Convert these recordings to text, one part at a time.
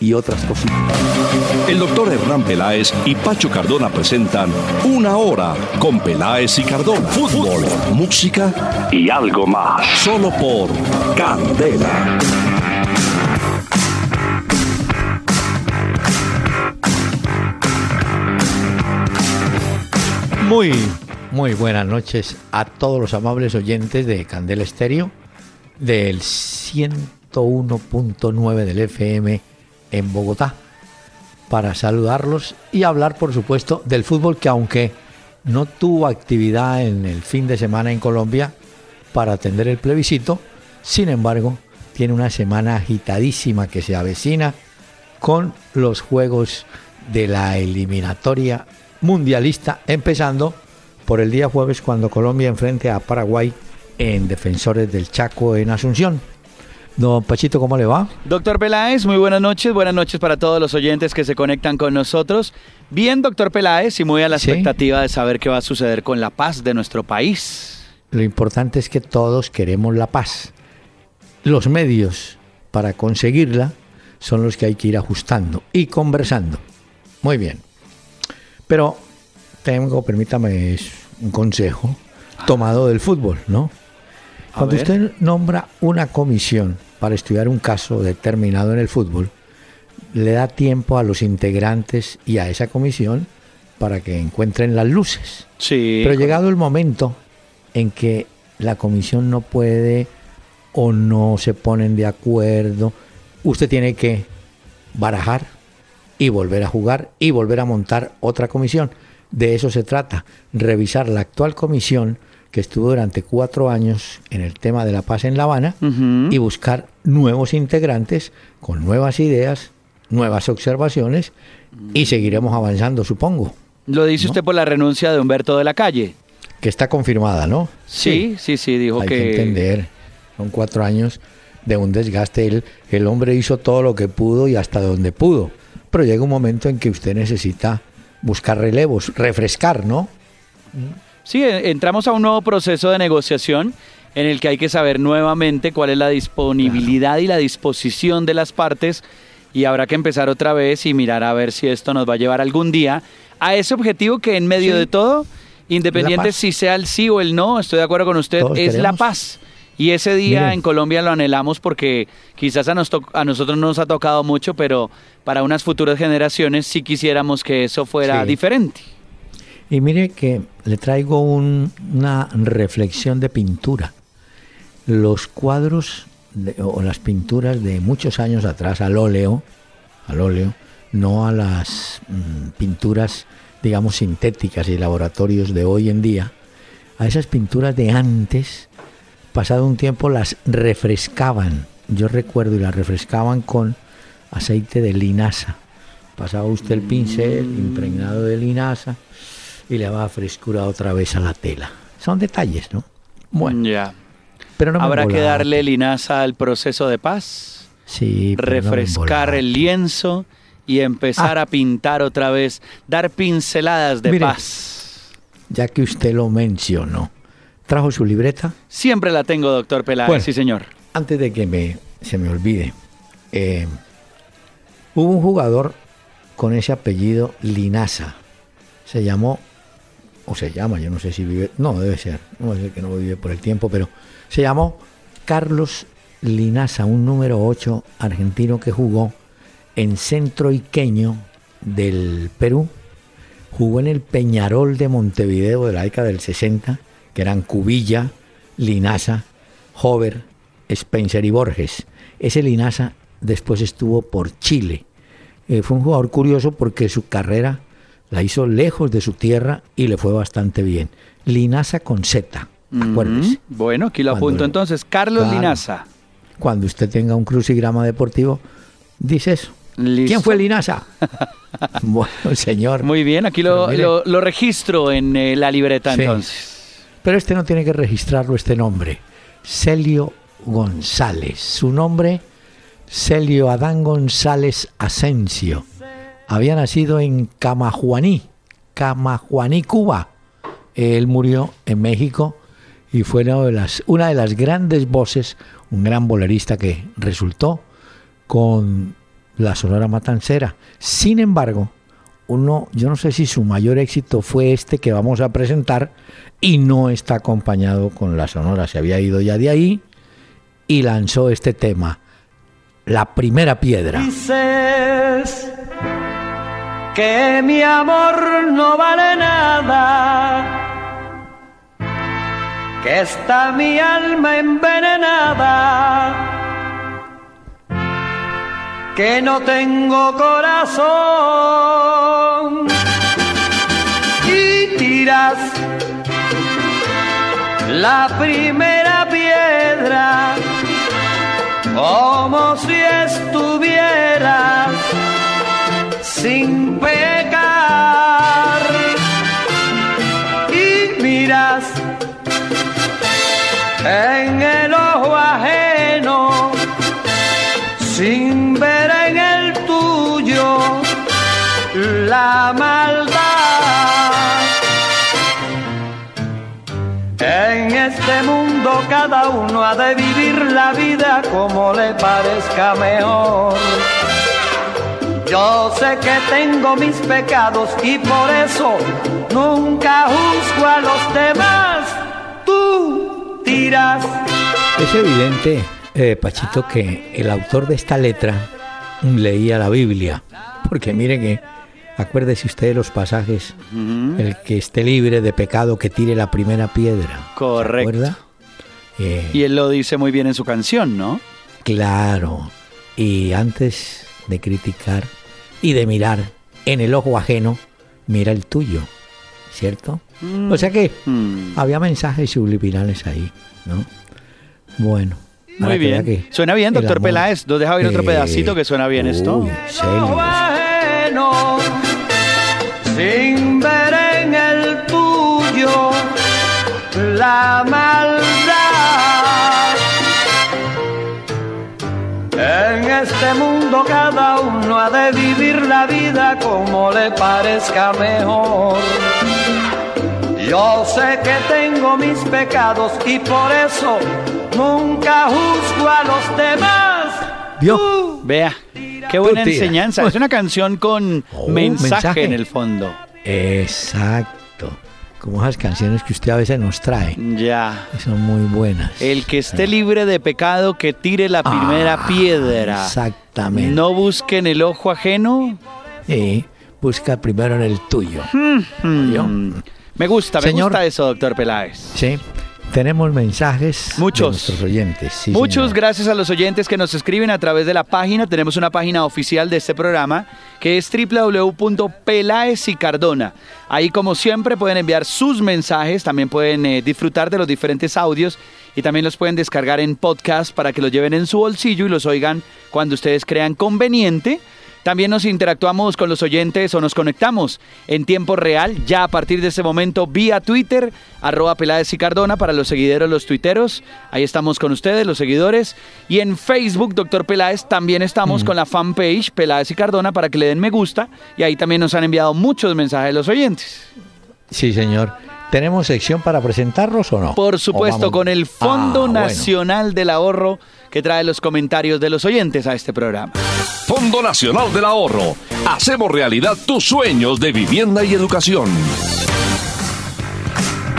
y otras cositas. El doctor Hernán Peláez y Pacho Cardona presentan Una Hora con Peláez y Cardona. Fútbol, música y algo más. Solo por Candela. Muy, muy buenas noches a todos los amables oyentes de Candela Estéreo del 101.9 del FM en Bogotá para saludarlos y hablar, por supuesto, del fútbol que aunque no tuvo actividad en el fin de semana en Colombia para atender el plebiscito, sin embargo, tiene una semana agitadísima que se avecina con los juegos de la eliminatoria mundialista, empezando por el día jueves cuando Colombia enfrente a Paraguay en Defensores del Chaco en Asunción. Don Pachito, ¿cómo le va? Doctor Peláez, muy buenas noches. Buenas noches para todos los oyentes que se conectan con nosotros. Bien, doctor Peláez, y muy a la Sí. expectativa de saber qué va a suceder con la paz de nuestro país. Lo importante es que todos queremos la paz. Los medios para conseguirla son los que hay que ir ajustando y conversando. Muy bien. Pero tengo, permítame, un consejo tomado del fútbol, ¿no? Cuando usted nombra una comisión para estudiar un caso determinado en el fútbol, le da tiempo a los integrantes y a esa comisión para que encuentren las luces. Sí. Pero llegado el momento en que la comisión no puede o no se ponen de acuerdo, usted tiene que barajar y volver a jugar y volver a montar otra comisión. De eso se trata, revisar la actual comisión que estuvo durante cuatro años en el tema de la paz en La Habana y buscar nuevos integrantes con nuevas ideas, nuevas observaciones y seguiremos avanzando, supongo, Lo dice ¿no? usted por la renuncia de Humberto de la Calle. que está confirmada, ¿no? Sí, sí, sí, dijo Hay que... que... entender. Son cuatro años de un desgaste. El, el hombre hizo todo lo que pudo y hasta donde pudo. Pero llega un momento en que usted necesita buscar relevos, refrescar, ¿no? Sí, e- entramos a un nuevo proceso de negociación en el que hay que saber nuevamente cuál es la disponibilidad y la disposición de las partes y habrá que empezar otra vez y mirar a ver si esto nos va a llevar algún día a ese objetivo que en medio Sí. de todo, independiente si sea el sí o el no, estoy de acuerdo con usted, Todos es la paz. Y ese día en Colombia lo anhelamos porque quizás a, nos a nosotros no nos ha tocado mucho, pero para unas futuras generaciones sí quisiéramos que eso fuera Sí. diferente. Y mire que le traigo un- una reflexión de pintura. Los cuadros o las pinturas de muchos años atrás al óleo, al óleo, no a las mm, pinturas, digamos, sintéticas y laboratorios de hoy en día, a esas pinturas de antes, pasado un tiempo las refrescaban. Yo recuerdo y las refrescaban con aceite de linaza. Pasaba usted el pincel impregnado de linaza y le daba frescura otra vez a la tela. Son detalles, ¿no? Bueno, Ya. pero no Habrá que darle linaza al proceso de paz, sí, no refrescar el lienzo y empezar Ah. a pintar otra vez, dar pinceladas de Mire. paz. Ya que usted lo mencionó, trajo su libreta. Siempre la tengo, doctor Peláez, Bueno. sí señor. Antes de que me, se me olvide, eh, hubo un jugador con ese apellido Linaza. Se llamó, o se llama, yo no sé si vive, no, debe ser, no ser que no vive por el tiempo, pero se llamó Carlos Linaza, un número 8 argentino que jugó en Centro Iqueño del Perú. Jugó en el Peñarol de Montevideo de la década del 60, que eran Cubilla, Linaza, Hover, Spencer y Borges. Ese Linaza después estuvo por Chile. Eh, fue un jugador curioso porque su carrera la hizo lejos de su tierra y le fue bastante bien. Linaza con Z, acuérdese. Bueno, aquí lo apunto entonces. Carlos Claro. Linaza. Cuando usted tenga un crucigrama deportivo, dice eso. Listo. ¿Quién fue Linaza? bueno, señor. Muy bien, aquí lo, mire- lo- lo registro en eh, la libreta Sí. entonces. Pero este no tiene que registrarlo, este nombre. Celio González. Su nombre, Celio Adán González Asensio. Había nacido en Camajuaní, Camajuaní, Cuba. Él murió en México y fue una de las, una de las grandes voces, un gran bolerista que resultó con la Sonora Matancera. Sin embargo, uno, yo no sé si su mayor éxito fue este que vamos a presentar y no está acompañado con la Sonora, se había ido ya de ahí y lanzó este tema, La primera piedra. Dices que mi amor no vale nada, que está mi alma envenenada que no tengo corazón. Y tiras la primera piedra como si estuvieras sin pecar y miras en el ojo ajeno sin ver en el tuyo la maldad. En este mundo cada uno ha de vivir la vida como le parezca mejor. Yo sé que tengo mis pecados y por eso nunca juzgo a los demás. Tú tiras. Es evidente eh, Pachito, que el autor de esta letra leía la Biblia, porque mire que, acuérdese usted de los pasajes, el que esté libre de pecado que tire la primera piedra. Correcto. Eh, y él lo dice muy bien en su canción, ¿no? Claro. Y antes de criticar y de mirar en el ojo ajeno, mira el tuyo, ¿cierto? O sea que mm. había mensajes subliminales ahí, ¿no? Bueno, muy bien. Suena bien, doctor Peláez. ¿Nos deja ver otro pedacito que suena bien esto? sin ver en el tuyo la maldad. Este mundo cada uno ha de vivir la vida como le parezca mejor. Yo sé que tengo mis pecados y por eso Nunca juzgo a los demás. ¿Vio? Vea, qué buena enseñanza. Es una canción con oh, mensaje, en el fondo. Exacto. Como esas canciones que usted a veces nos trae. Ya. Son muy buenas. El que esté libre de pecado, que tire la primera ah, piedra. Exactamente. No busque en el ojo ajeno. Sí, busca primero en el tuyo. Me gusta, me gusta eso, doctor Peláez. Sí. Tenemos mensajes Muchos. de nuestros oyentes. Muchos gracias a los oyentes que nos escriben a través de la página. Tenemos una página oficial de este programa que es www.pelaes y Cardona. Ahí como siempre pueden enviar sus mensajes, también pueden eh, disfrutar de los diferentes audios y también los pueden descargar en podcast para que los lleven en su bolsillo y los oigan cuando ustedes crean conveniente. También nos interactuamos con los oyentes o nos conectamos en tiempo real, ya a partir de ese momento, vía Twitter, arroba Peláez y Cardona para los seguidores, los tuiteros. Ahí estamos con ustedes, los seguidores. Y en Facebook, Doctor Peláez, también estamos mm. con la fanpage Peláez y Cardona para que le den me gusta. Y ahí también nos han enviado muchos mensajes los oyentes. Sí, señor. ¿Tenemos sección para presentarlos o no? Por supuesto, con el Fondo ah, Nacional del Ahorro que trae los comentarios de los oyentes a este programa. Fondo Nacional del Ahorro. Hacemos realidad tus sueños de vivienda y educación.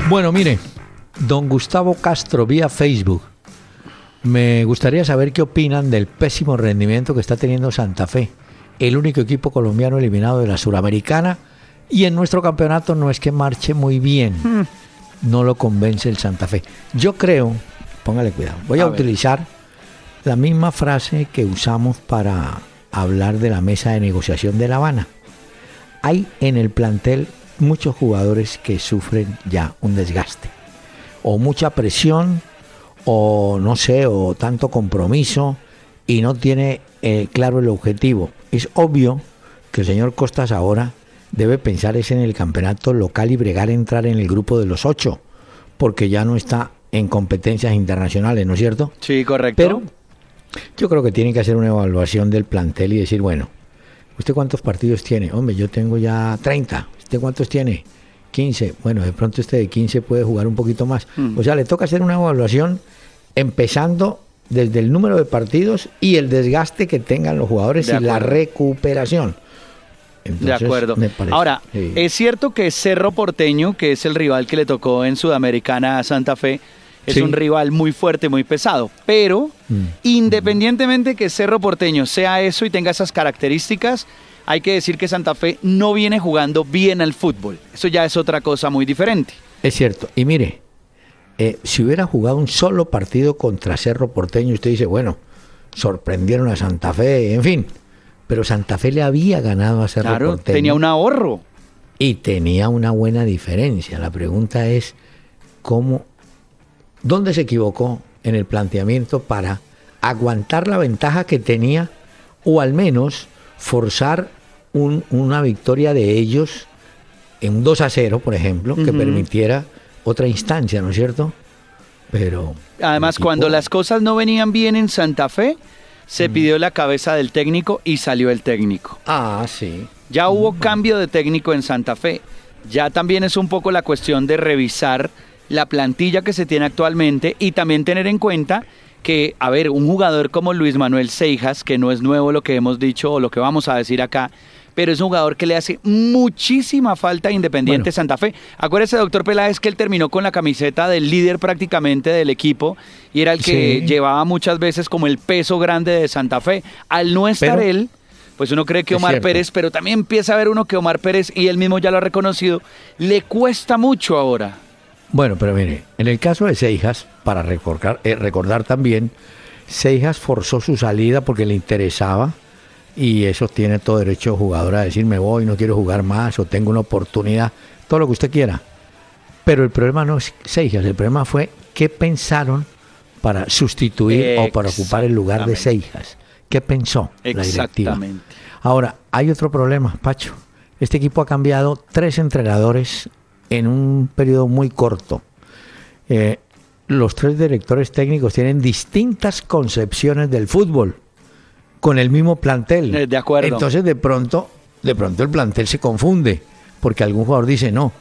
Bueno, mire, don Gustavo Castro vía Facebook. Me gustaría saber qué opinan del pésimo rendimiento que está teniendo Santa Fe, el único equipo colombiano eliminado de la Suramericana, y en nuestro campeonato no es que marche muy bien. Hmm. No lo convence el Santa Fe. Yo creo, póngale cuidado, voy a, utilizar la misma frase que usamos para hablar de la mesa de negociación de La Habana. Hay en el plantel muchos jugadores que sufren ya un desgaste, o mucha presión, o no sé, o tanto compromiso, y no tiene eh, claro el objetivo. Es obvio que el señor Costas ahora debe pensar es en el campeonato local y bregar entrar en el grupo de los ocho porque ya no está en competencias internacionales, ¿no es cierto? Sí, correcto. Pero yo creo que tienen que hacer una evaluación del plantel y decir, bueno, ¿usted cuántos partidos tiene? Hombre, yo tengo ya 30. ¿Usted cuántos tiene? 15. Bueno, de pronto este de 15 puede jugar un poquito más. Mm. O sea, le toca hacer una evaluación empezando desde el número de partidos y el desgaste que tengan los jugadores y la recuperación. de acuerdo. Ahora, sí. es cierto que Cerro Porteño, que es el rival que le tocó en Sudamericana a Santa Fe, es Sí. un rival muy fuerte, muy pesado. Pero, Mm. independientemente que Cerro Porteño sea eso y tenga esas características, hay que decir que Santa Fe no viene jugando bien al fútbol. Eso ya es otra cosa muy diferente. Es cierto. Y mire, eh, si hubiera jugado un solo partido contra Cerro Porteño, usted dice, bueno, sorprendieron a Santa Fe, en fin. Pero Santa Fe le había ganado a Cerro Claro, Porteño. tenía un ahorro. Y tenía una buena diferencia. La pregunta es, ¿cómo, dónde se equivocó en el planteamiento para aguantar la ventaja que tenía o al menos forzar un- una victoria de ellos en un 2 a 0, por ejemplo, que permitiera otra instancia, ¿no es cierto? Pero... Además, cuando las cosas no venían bien en Santa Fe, se pidió la cabeza del técnico y salió el técnico. Ah, sí. Ya hubo cambio de técnico en Santa Fe. Ya también es un poco la cuestión de revisar la plantilla que se tiene actualmente y también tener en cuenta que, a ver, un jugador como Luis Manuel Seijas, que no es nuevo lo que hemos dicho o lo que vamos a decir acá, pero es un jugador que le hace muchísima falta a Independiente Bueno. Santa Fe. Acuérdese, doctor Peláez, que él terminó con la camiseta del líder prácticamente del equipo y era el que Sí. llevaba muchas veces como el peso grande de Santa Fe. Al no estar Pero- él, pues uno cree que Omar. Pérez, pero también empieza a ver uno que Omar Pérez, y él mismo ya lo ha reconocido, le cuesta mucho ahora. Bueno, pero mire, en el caso de Seijas, para recordar, eh, recordar también, Seijas forzó su salida porque le interesaba y eso tiene todo derecho el jugador a decir me voy, no quiero jugar más o tengo una oportunidad, todo lo que usted quiera. Pero el problema no es Seijas, el problema fue qué pensaron para sustituir o para ocupar el lugar de. Seijas. ¿Qué pensó la directiva? Exactamente. Ahora, hay otro problema, Pacho. Este equipo ha cambiado tres entrenadores en un periodo muy corto. Eh, los tres directores técnicos tienen distintas concepciones del fútbol con el mismo plantel. Eh, de acuerdo. Entonces, de pronto, de pronto el plantel se confunde porque algún jugador dice no.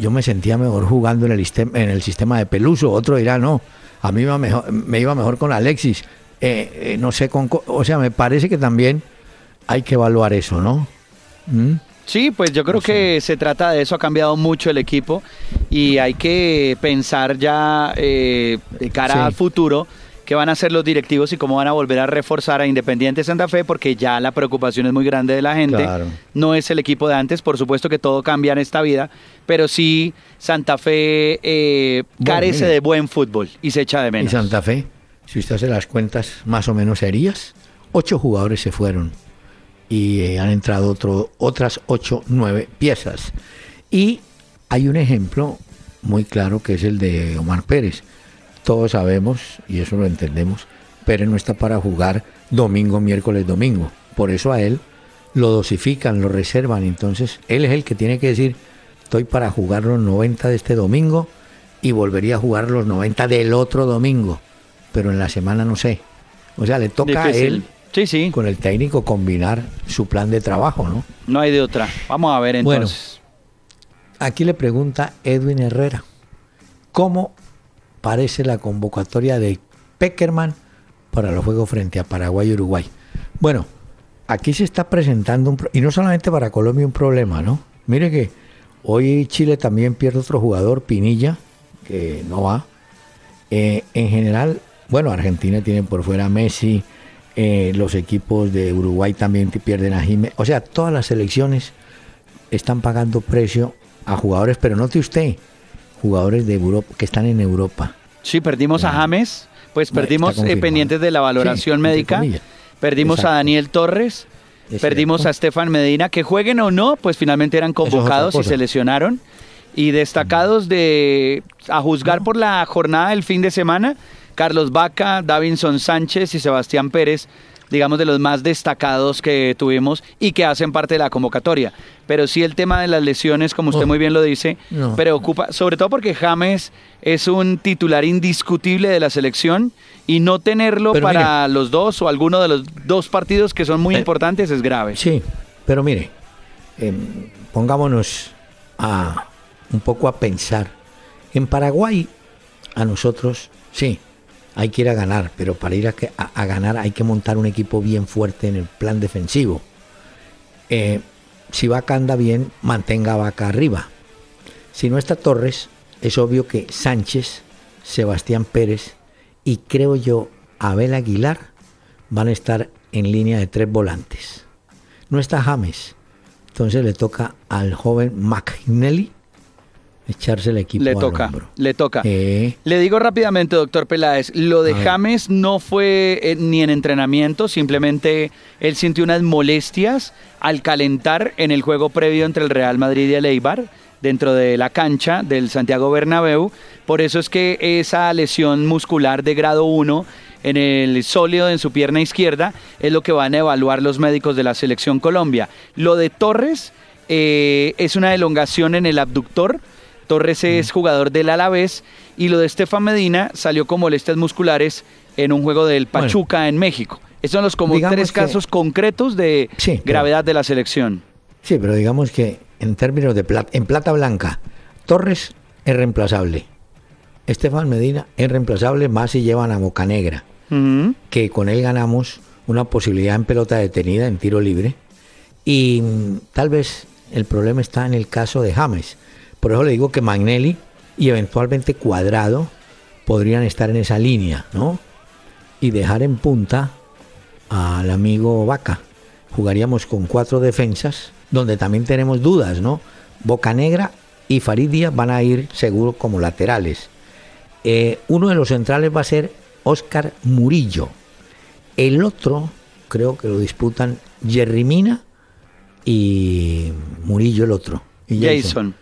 Yo me sentía mejor jugando en el, sistema, en el sistema de Peluso. Otro dirá no. A mí me iba mejor, me iba mejor con Alexis. Eh, eh, no sé con. co- O sea, me parece que también hay que evaluar eso, ¿no? ¿Mm? Sí, pues yo creo que se trata de eso, ha cambiado mucho el equipo y hay que pensar ya eh, de cara Sí. al futuro qué van a hacer los directivos y cómo van a volver a reforzar a Independiente Santa Fe porque ya la preocupación es muy grande de la gente. Claro. No es el equipo de antes, por supuesto que todo cambia en esta vida, pero sí Santa Fe eh, Bueno, carece de buen fútbol y se echa de Y menos. Santa Fe, si usted hace las cuentas más o menos serias, ocho jugadores se fueron y eh, han entrado otro, otras ocho, nueve piezas. Y hay un ejemplo muy claro que es el de Omar Pérez. Todos sabemos, y eso lo entendemos, Pérez no está para jugar domingo, miércoles, domingo. Por eso a él lo dosifican, lo reservan. Entonces, él es el que tiene que decir, estoy para jugar los 90 de este domingo y volvería a jugar los 90 del otro domingo. Pero en la semana no sé. O sea, le toca a él Sí, sí, con el técnico combinar su plan de trabajo, ¿no? no hay de otra. Vamos a ver Bueno. entonces. Aquí le pregunta Edwin Herrera, ¿cómo parece la convocatoria de Peckerman para los juegos frente a Paraguay y Uruguay? Bueno, aquí se está presentando, un, pro- y no solamente para Colombia un problema, ¿no? Mire que hoy Chile también pierde otro jugador, Pinilla, que no va. Eh, en general, bueno, Argentina tiene por fuera a Messi, eh, los equipos de Uruguay también pierden a Jiménez. O sea, todas las selecciones están pagando precio a jugadores, pero note usted, jugadores de Europa que están en Europa. Sí, perdimos a. James, pues perdimos eh, pendientes de la valoración Sí, médica, perdimos Exacto. a Daniel Torres, Es perdimos cierto. a Estefan Medina, que jueguen o no, pues finalmente eran es convocados y se lesionaron. Y destacados de, a juzgar por la jornada del fin de semana, Carlos Vaca, Davinson Sánchez y Sebastián Pérez digamos, de los más destacados que tuvimos y que hacen parte de la convocatoria. Pero sí el tema de las lesiones, como usted Oh. muy bien lo dice, No. preocupa, sobre todo porque James es un titular indiscutible de la selección y no tenerlo Pero para los dos o alguno de los dos partidos que son muy Eh, importantes es grave. Sí, pero mire, em, pongámonos a un poco a pensar. En Paraguay, a nosotros, sí, hay que ir a ganar, pero para ir a, ganar hay que montar un equipo bien fuerte en el plan defensivo. Eh, si Vaca anda bien, mantenga Vaca arriba. Si no está Torres, es obvio que Sánchez, Sebastián Pérez y creo yo Abel Aguilar van a estar en línea de tres volantes. No está James, entonces le toca al joven McNally echarse el equipo Le al toca, hombro. le toca. Eh, Le digo rápidamente, doctor Peláez, lo de. James no fue eh, ni en entrenamiento, simplemente él sintió unas molestias al calentar en el juego previo entre el Real Madrid y el Eibar dentro de la cancha del Santiago Bernabéu. Por eso es que esa lesión muscular de grado 1 en el sólido en su pierna izquierda es lo que van a evaluar los médicos de la selección Colombia. Lo de Torres eh, es una elongación en el abductor. Torres es jugador del Alavés y lo de Estefan Medina salió con molestias musculares en un juego del Bueno. Pachuca en México. Esos son los como tres que- casos concretos de Sí, pero- gravedad de la selección. sí, pero digamos que en términos de plata, en plata blanca, Torres es reemplazable. Estefan Medina es reemplazable más si llevan a Boca Negra. Ujú. que con él ganamos una posibilidad en pelota detenida, en tiro libre. Y mm, tal vez el problema está en el caso de James. Por eso le digo que Magnelli y eventualmente Cuadrado podrían estar en esa línea, ¿no? Y dejar en punta al amigo Vaca. Jugaríamos con cuatro defensas, donde también tenemos dudas, ¿no? Boca Negra y Farid Díaz van a ir seguro como laterales. Eh, uno de los centrales va a ser Oscar Murillo. El otro, creo que lo disputan Jerry Mina y Murillo el otro. Jason.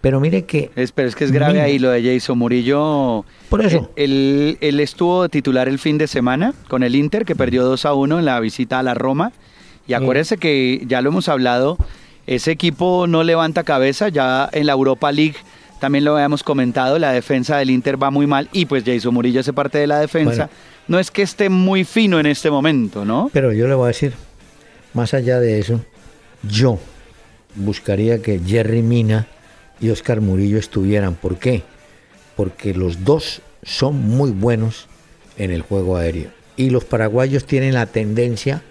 Pero mire que Es, pero es que es grave ahí lo de Jason Murillo. Por eso. Él, él estuvo de titular el fin de semana con el Inter, que perdió 2 a 1 en la visita a la Roma. Y acuérdense que ya lo hemos hablado, ese equipo no levanta cabeza. Ya en la Europa League también lo habíamos comentado, la defensa del Inter va muy mal. Y pues Jason Murillo hace parte de la defensa. Bueno. No es que esté muy fino en este momento, ¿no? Pero yo le voy a decir, más allá de eso, yo buscaría que Jerry Mina y Oscar Murillo estuvieran. ¿Por qué? Porque los dos son muy buenos en el juego aéreo. Y los paraguayos tienen la tendencia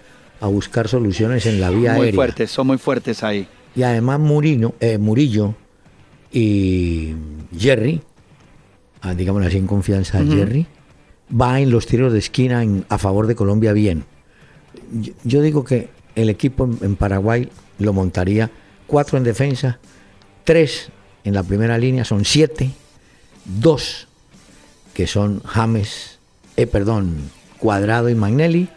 a buscar soluciones en la vía Muy aérea. fuertes, son muy fuertes ahí. Y además Murino, eh, Murillo y Jerry, ah, digámoslo así en confianza, Ujú. Jerry, va en los tiros de esquina en- a favor de Colombia bien. Yo, yo digo que el equipo en, en Paraguay lo montaría cuatro en defensa, tres en la primera línea, son siete, dos que son James, eh, perdón, Cuadrado y Magnelli,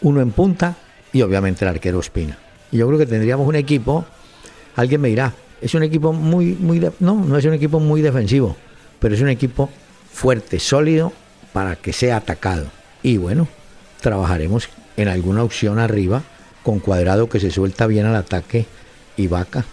uno en punta y obviamente el arquero Espina. Y yo creo que tendríamos un equipo, alguien me dirá, es un equipo muy, muy, no, no es un equipo muy defensivo, pero es un equipo fuerte, sólido para que sea atacado. Y bueno, trabajaremos en alguna opción arriba con Cuadrado que se suelta bien al ataque y Vaca,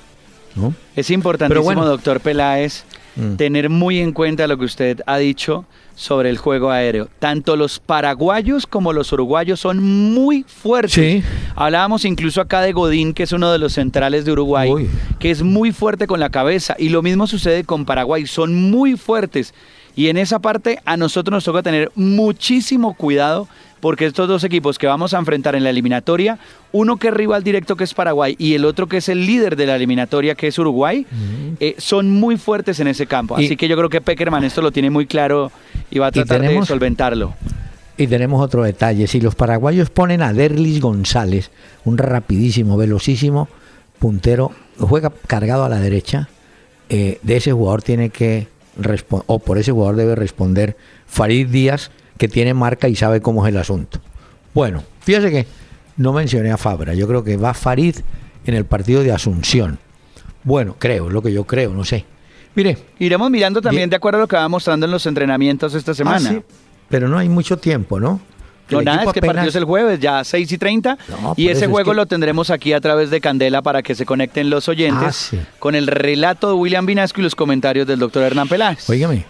¿no? Es importantísimo, bueno. doctor Peláez, Mm. tener muy en cuenta lo que usted ha dicho sobre el juego aéreo. Tanto los paraguayos como los uruguayos son muy fuertes. Sí. Hablábamos incluso acá de Godín, que es uno de los centrales de Uruguay, Uy. que es muy fuerte con la cabeza. Y lo mismo sucede con Paraguay, son muy fuertes. Y en esa parte a nosotros nos toca tener muchísimo cuidado porque estos dos equipos que vamos a enfrentar en la eliminatoria, uno que es rival directo que es Paraguay y el otro que es el líder de la eliminatoria que es Uruguay, eh, son muy fuertes en ese campo. Y- Así que yo creo que Peckerman esto lo tiene muy claro y va a tratar de solventarlo. Y tenemos otro detalle, si los paraguayos ponen a Derlis González, un rapidísimo, velocísimo puntero, juega cargado a la derecha, eh, de ese jugador tiene que responder, o por ese jugador debe responder Farid Díaz, que tiene marca y sabe cómo es el asunto. Bueno, fíjese que no mencioné a Fabra, yo creo que va Farid en el partido de Asunción. Bueno, creo, es lo que yo creo, no sé. Mire, Iremos mirando también Bien. de acuerdo a lo que va mostrando en los entrenamientos esta semana. Ah, sí, pero no hay mucho tiempo, ¿no? No, nada, es que partió el jueves, ya 6 y 30. y ese juego lo tendremos aquí a través de Candela para que se conecten los oyentes ah, con el relato de William Vinasco y los comentarios del doctor Hernán Peláez. Óigame,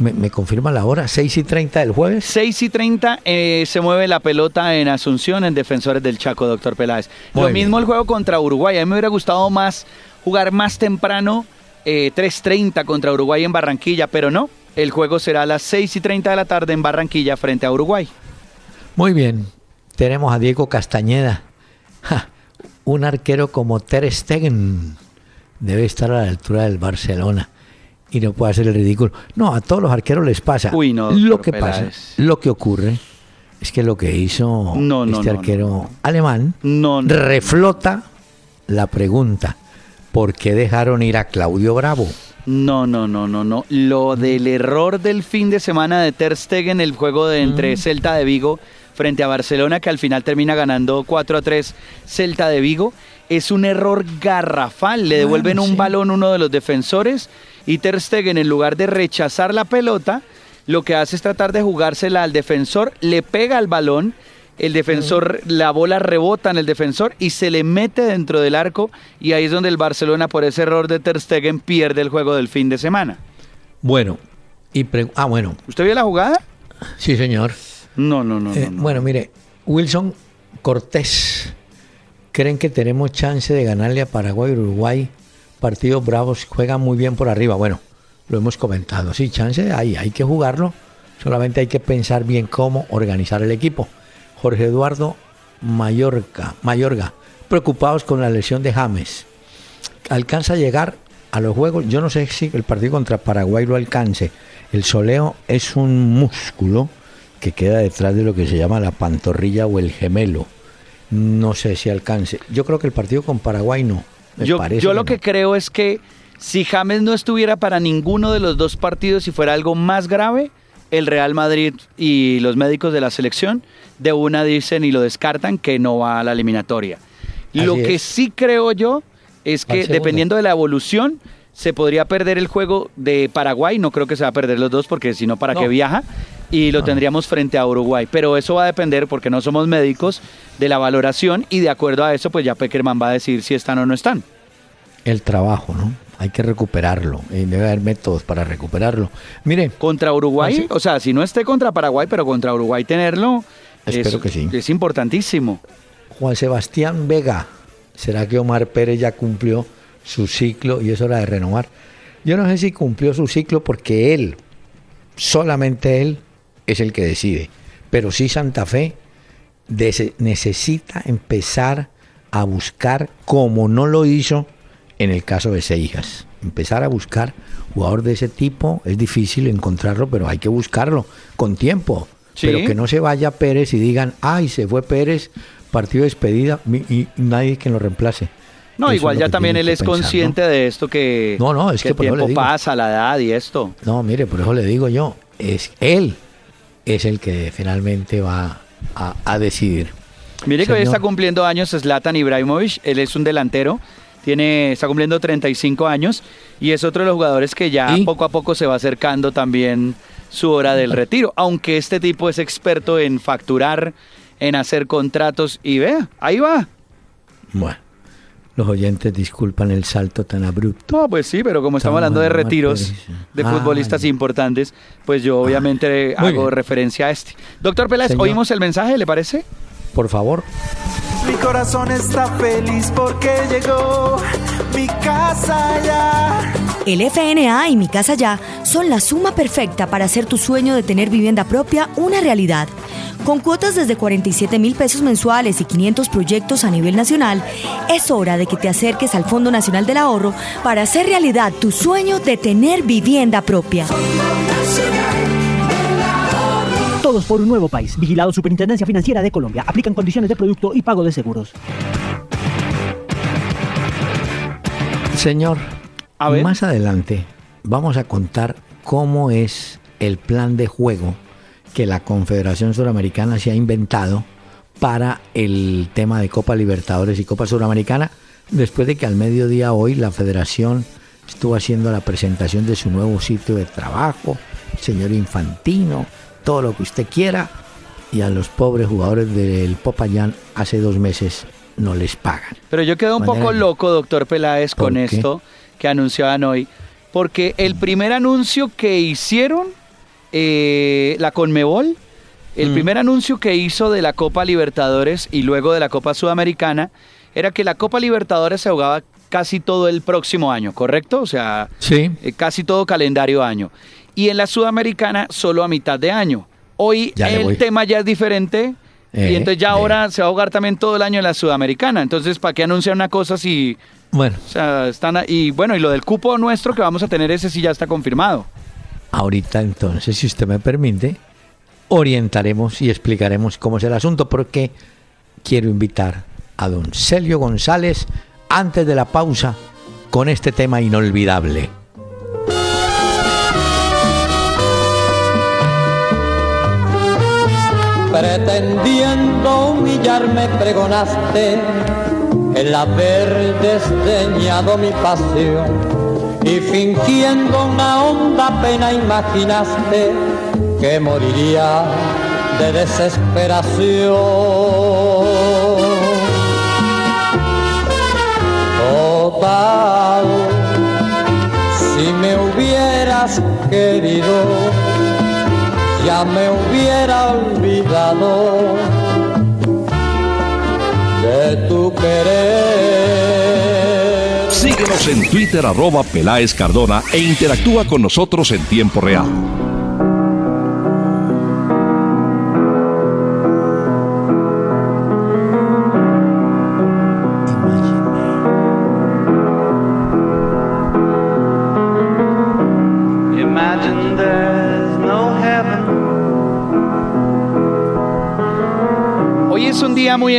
¿Me, confirma la hora? ¿6 y 30 del jueves? 6 y 30 eh, se mueve la pelota en Asunción en Defensores del Chaco, doctor Peláez. Lo mismo el juego contra Uruguay. A mí me hubiera gustado más jugar más temprano, eh, 3.30 contra Uruguay en Barranquilla, pero no. El juego será a las 6 y 30 de la tarde en Barranquilla frente a Uruguay. Muy bien. Tenemos a Diego Castañeda. un arquero como Ter Stegen debe estar a la altura del Barcelona y no puede hacer el ridículo. No, a todos los arqueros les pasa. Uy, no, lo que pasa, lo que ocurre es que lo que hizo este arquero alemán reflota la pregunta, ¿por qué dejaron ir a Claudio Bravo? No, no, no, no, no. Lo del error del fin de semana de Ter Stegen, el juego de entre Celta de Vigo frente a Barcelona, que al final termina ganando 4 a 3 Celta de Vigo, es un error garrafal. Le devuelven un balón uno de los defensores y Ter Stegen, en lugar de rechazar la pelota, lo que hace es tratar de jugársela al defensor, le pega al balón, el defensor, la bola rebota en el defensor y se le mete dentro del arco y ahí es donde el Barcelona por ese error de Ter Stegen pierde el juego del fin de semana. Bueno, y ah bueno. ¿Usted vio la jugada? Sí, señor. No, no, no. Eh, bueno, mire, Wilson Cortés, ¿creen que tenemos chance de ganarle a Paraguay Uruguay partidos bravos, juegan muy bien por arriba. Bueno, lo hemos comentado. Sí, chance hay, hay que jugarlo. Solamente hay que pensar bien cómo organizar el equipo. Jorge Eduardo Mayorga, Mayorga preocupados con la lesión de James. Alcanza a llegar a los juegos. Yo no sé si el partido contra Paraguay lo alcance. El soleo es un músculo que queda detrás de lo que se llama la pantorrilla o el gemelo. No sé si alcance. Yo creo que el partido con Paraguay no yo, lo que creo es que si James no estuviera para ninguno de los dos partidos y fuera algo más grave, el Real Madrid y los médicos de la selección de una dicen y lo descartan que no va a la eliminatoria. lo que sí creo yo es que dependiendo de la evolución se podría perder el juego de Paraguay, no creo que se va a perder los dos porque si no, ¿para qué viaja? Y lo tendríamos frente a Uruguay. Pero eso va a depender, porque no somos médicos, de la valoración y de acuerdo a eso, pues ya Peckerman va a decir si están o no están. El trabajo, ¿no? Hay que recuperarlo y debe haber métodos para recuperarlo. Mire. Contra Uruguay, ¿Ah, o sea, si no esté contra Paraguay, pero contra Uruguay tenerlo. Espero es, que sí. Es importantísimo. Juan Sebastián Vega. ¿Será que Omar Pérez ya cumplió su ciclo y es hora de renovar? Yo no sé si cumplió su ciclo porque él, solamente él, es el que decide. Pero sí Santa Fe necesita empezar a buscar, como no lo hizo en el caso de Seijas. Empezar a buscar jugador de ese tipo es difícil encontrarlo, pero hay que buscarlo con tiempo. Pero que no se vaya Pérez y digan, ay, se fue Pérez, partido de despedida y nadie que lo reemplace. No, igual ya también él es consciente de esto que, no, no, es que, el tiempo pasa, la edad y esto. No, mire, por eso le digo yo, es él es el que finalmente va a, decidir. Mire que hoy está cumpliendo años Zlatan Ibrahimovic, él es un delantero, tiene, está cumpliendo 35 años y es otro de los jugadores que ya poco a poco se va acercando también su hora del retiro, aunque este tipo es experto en facturar, en hacer contratos y vea, ahí va. Bueno los oyentes disculpan el salto tan abrupto. No, pues sí, pero como estamos hablando de retiros de futbolistas importantes, pues yo obviamente hago referencia a este. Doctor Peláez, ¿oímos el mensaje, le parece? Por favor. Mi corazón está feliz porque llegó mi casa ya. El FNA y Mi Casa Ya son la suma perfecta para hacer tu sueño de tener vivienda propia una realidad. Con cuotas desde 47 mil pesos mensuales y 500 proyectos a nivel nacional, es hora de que te acerques al Fondo Nacional del Ahorro para hacer realidad tu sueño de tener vivienda propia. Todos por un nuevo país. Vigilado Superintendencia Financiera de Colombia. Aplican condiciones de producto y pago de seguros. Señor, más adelante vamos a contar cómo es el plan de juego que la Confederación Suramericana se ha inventado para el tema de Copa Libertadores y Copa Suramericana, después de que al mediodía hoy la federación estuvo haciendo la presentación de su nuevo sitio de trabajo, señor Infantino, todo lo que usted quiera, y a los pobres jugadores del Popayán hace dos meses no les pagan. Pero yo quedo un Manera poco que- loco, doctor Peláez, ¿Por con qué? esto que anunciaban hoy, porque el primer anuncio que hicieron eh, la Conmebol, el Mm. primer anuncio que hizo de la Copa Libertadores y luego de la Copa Sudamericana, era que la Copa Libertadores se jugaba casi todo el próximo año, ¿correcto? O sea, Sí. eh, casi todo calendario año. Y en la Sudamericana solo a mitad de año. Hoy Ya el tema ya es diferente. Eh, y entonces ya eh. ahora se va a jugar también todo el año en la Sudamericana. Entonces, ¿para qué anunciar una cosa si... Bueno, O sea, están... a- Y bueno, y lo del cupo nuestro que vamos a tener, ese sí ya está confirmado. ahorita entonces, si usted me permite, orientaremos y explicaremos cómo es el asunto, porque quiero invitar a don Celio González antes de la pausa con este tema inolvidable. Pretendiendo humillarme pregonaste el haber desdeñado mi pasión y fingiendo una honda pena imaginaste que moriría de desesperación. Total, si me hubieras querido, ya me hubiera olvidado de tu querer. Síguenos en Twitter arroba Peláez Cardona e interactúa con nosotros en tiempo real.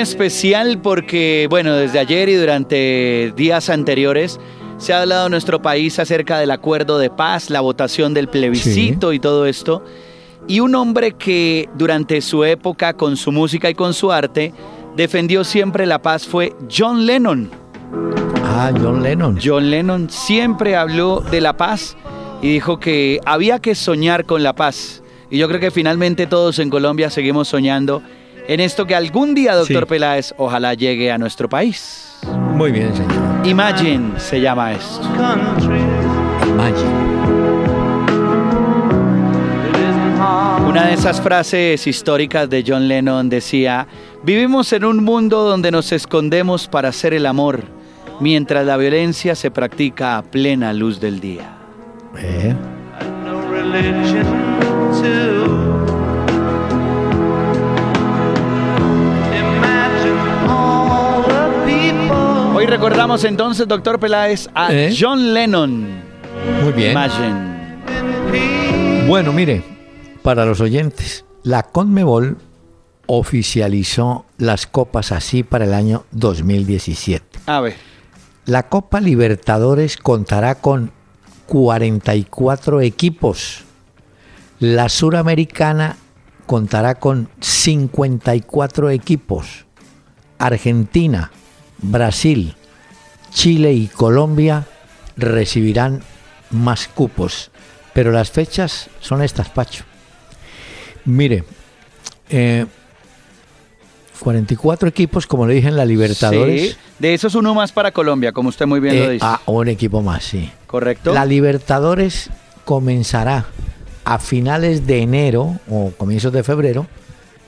Especial porque, bueno, desde ayer y durante días anteriores se ha hablado en nuestro país acerca del acuerdo de paz, la votación del plebiscito y todo esto. Y un hombre que durante su época, con su música y con su arte, defendió siempre la paz fue John Lennon. Ah, John Lennon. John Lennon siempre habló de la paz y dijo que había que soñar con la paz. Y yo creo que finalmente todos en Colombia seguimos soñando en esto que algún día, doctor Sí. Peláez, ojalá llegue a nuestro país. Muy bien, señor. Imagine se llama esto. Imagine. Una de esas frases históricas de John Lennon decía, vivimos en un mundo donde nos escondemos para hacer el amor, mientras la violencia se practica a plena luz del día. Eh, recordamos entonces, doctor Peláez, a ¿Eh? John Lennon. muy bien. Imagine. Bueno, mire, para los oyentes, la Conmebol oficializó las copas así para el año 2017. A ver. La Copa Libertadores contará con 44 equipos. La Suramericana contará con 54 equipos. Argentina, Brasil, Chile y Colombia recibirán más cupos. Pero las fechas son estas, Pacho. Mire, eh, 44 equipos, como le dije en la Libertadores. Sí, de esos uno más para Colombia, como usted muy bien lo Eh, dice. ah, un equipo más, sí. ¿Correcto? La Libertadores comenzará a finales de enero o comienzos de febrero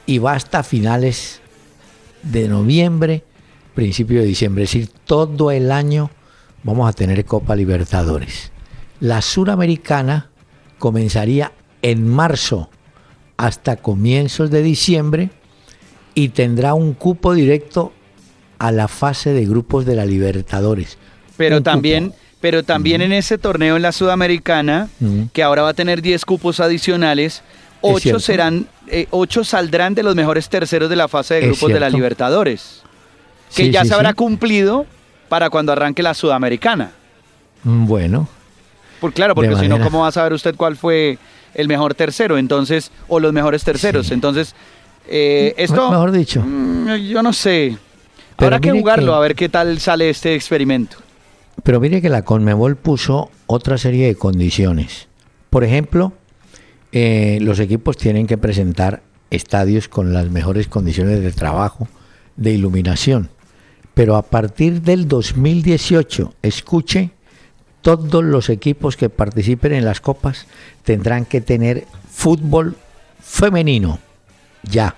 y va hasta finales de noviembre, principio de diciembre. Es decir, todo el año vamos a tener Copa Libertadores. La Suramericana comenzaría en marzo hasta comienzos de diciembre y tendrá un cupo directo a la fase de grupos de la Libertadores. pero Un también, cupo. pero también en ese torneo en la Sudamericana, que ahora va a tener 10 cupos adicionales, 8 cierto. serán, eh, ocho saldrán de los mejores terceros de la fase de grupos de la. Libertadores. Que Sí, ya sí, se habrá sí. cumplido para cuando arranque la Sudamericana. Mm, Bueno, Por, claro, porque si no, ¿cómo va a saber usted cuál fue el mejor tercero? Entonces, o los mejores terceros. Entonces, eh, esto... mejor dicho. Mm, yo no sé. Pero Habrá que jugarlo que- a ver qué tal sale este experimento. Pero mire que la Conmebol puso otra serie de condiciones. Por ejemplo, eh, los equipos tienen que presentar estadios con las mejores condiciones de trabajo, de iluminación. Pero a partir del 2018, escuche, todos los equipos que participen en las copas tendrán que tener fútbol femenino. Ya,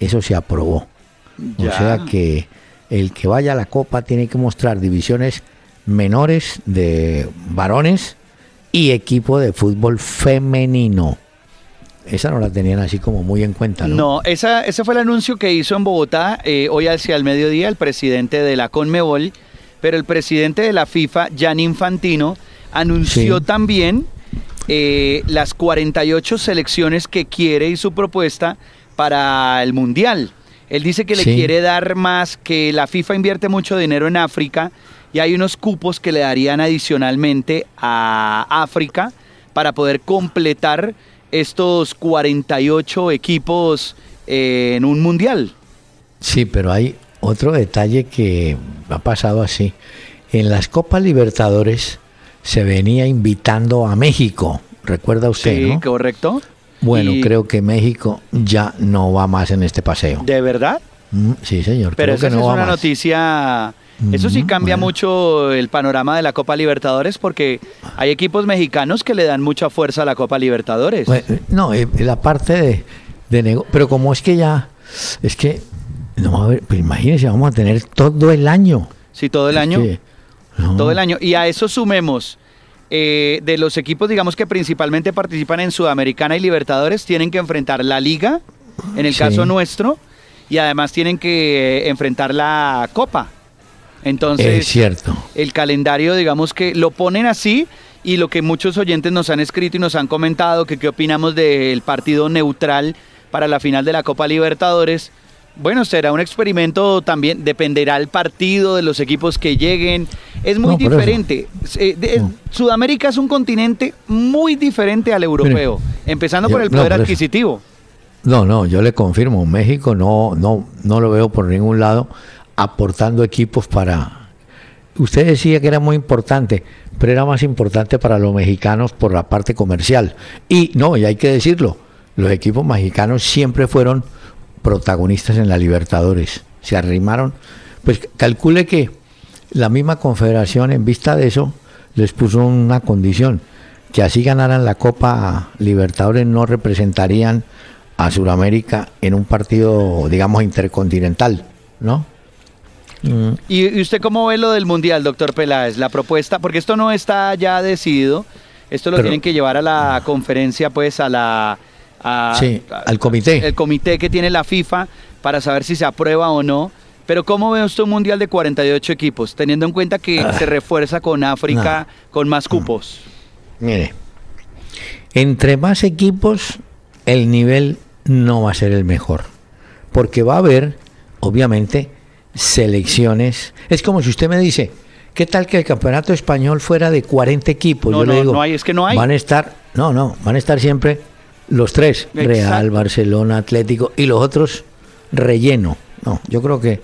eso se aprobó. O Ya. sea que el que vaya a la copa tiene que mostrar divisiones menores de varones y equipo de fútbol femenino. Esa no la tenían así como muy en cuenta, ¿no? No, esa, ese fue el anuncio que hizo en Bogotá eh, hoy hacia el mediodía el presidente de la Conmebol, pero el presidente de la FIFA, Gianni Infantino, anunció Sí. también eh, las 48 selecciones que quiere y su propuesta para el Mundial. Él dice que le Sí. quiere dar más, que la FIFA invierte mucho dinero en África y hay unos cupos que le darían adicionalmente a África para poder completar estos 48 equipos eh, en un mundial. Sí, pero hay otro detalle que ha pasado así. En las Copas Libertadores se venía invitando a México, recuerda usted, Sí, ¿no? correcto. Bueno, Y- creo que México ya no va más en este paseo. ¿De verdad? Mm, sí, señor. Pero creo esa que no es va una más. noticia. Eso sí cambia bueno. mucho el panorama de la Copa Libertadores porque hay equipos mexicanos que le dan mucha fuerza a la Copa Libertadores. Bueno, no, eh, la parte de, de pero como es que ya, es que, no, a ver, pues imagínense, vamos a tener todo el año. sí, todo el año. que, no, Todo el año. Y a eso sumemos eh, de los equipos, digamos que principalmente participan en Sudamericana y Libertadores, tienen que enfrentar la Liga, en el Sí. caso nuestro, y además tienen que eh, enfrentar la Copa. Entonces, Es cierto. el calendario, digamos que lo ponen así y lo que muchos oyentes nos han escrito y nos han comentado, que qué opinamos del partido neutral para la final de la Copa Libertadores. Bueno, será un experimento también, dependerá el partido de los equipos que lleguen. Es muy No, diferente. Eh, de- No. Sudamérica es un continente muy diferente al europeo, empezando yo- por el no, poder por adquisitivo. No, no, yo le confirmo, México no, no, no lo veo por ningún lado aportando equipos para. Usted decía que era muy importante, pero era más importante para los mexicanos por la parte comercial. Y no, y hay que decirlo, los equipos mexicanos siempre fueron protagonistas en la Libertadores. Se arrimaron, pues calcule que la misma confederación en vista de eso les puso una condición, que así ganaran la Copa Libertadores no representarían a Sudamérica en un partido, digamos, intercontinental, ¿no? Mm, ¿Y usted cómo ve lo del Mundial, doctor Peláez? La propuesta, porque esto no está ya decidido, esto lo Pero- tienen que llevar a la conferencia, pues a la... a- Sí, al comité. El comité que tiene la FIFA para saber si se aprueba o no. Pero ¿cómo ve usted un Mundial de 48 equipos, teniendo en cuenta que Ah. se refuerza con África, con más cupos? Mire, entre más equipos, el nivel no va a ser el mejor. Porque va a haber, obviamente, selecciones. Es como si usted me dice, ¿qué tal que el campeonato español fuera de 40 equipos? No, Yo le no, digo, no hay, es que no hay. Van a estar, no, no, van a estar siempre los tres, Real. Barcelona, Atlético, y los otros relleno. No, yo creo que